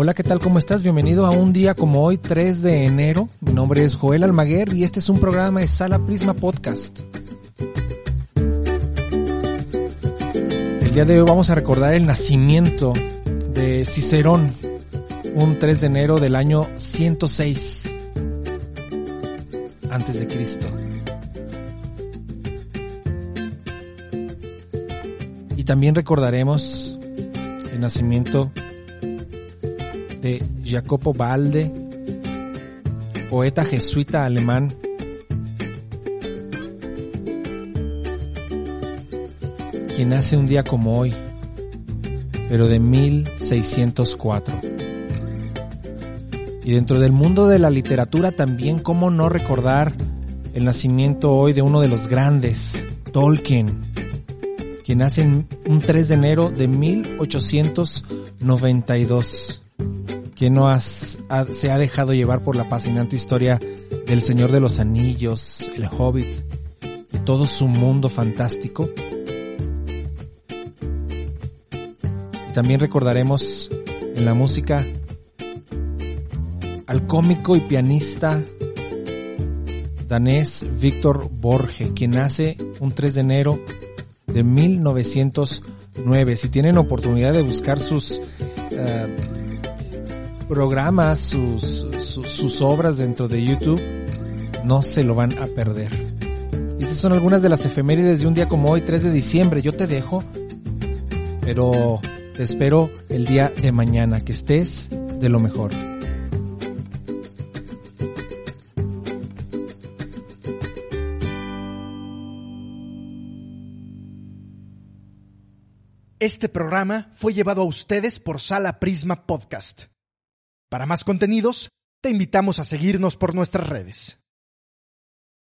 Hola, ¿qué tal? ¿Cómo estás? Bienvenido a un día como hoy, 3 de enero. Mi nombre es Joel Almaguer y este es un programa de Sala Prisma Podcast. El día de hoy vamos a recordar el nacimiento de Cicerón, un 3 de enero del año 106 antes de Cristo. Y también recordaremos el nacimiento de Jacopo Balde, poeta jesuita alemán. quien nace un día como hoy, pero de 1604. Y dentro del mundo de la literatura también, ¿cómo no recordar el nacimiento hoy de uno de los grandes, Tolkien, quien nace un 3 de enero de 1892? Quien no has, se ha dejado llevar por la apasionante historia del Señor de los Anillos, el Hobbit y todo su mundo fantástico. también recordaremos en la música al cómico y pianista danés Víctor Borge, quien nace un 3 de enero de 1909. Si tienen oportunidad de buscar sus uh, programas, sus, sus, sus, obras dentro de YouTube, no se lo van a perder. Y esas son algunas de las efemérides de un día como hoy, 3 de diciembre. Yo te dejo, pero te espero el día de mañana, que estés de lo mejor. Este programa fue llevado a ustedes por Sala Prisma Podcast. Para más contenidos, te invitamos a seguirnos por nuestras redes.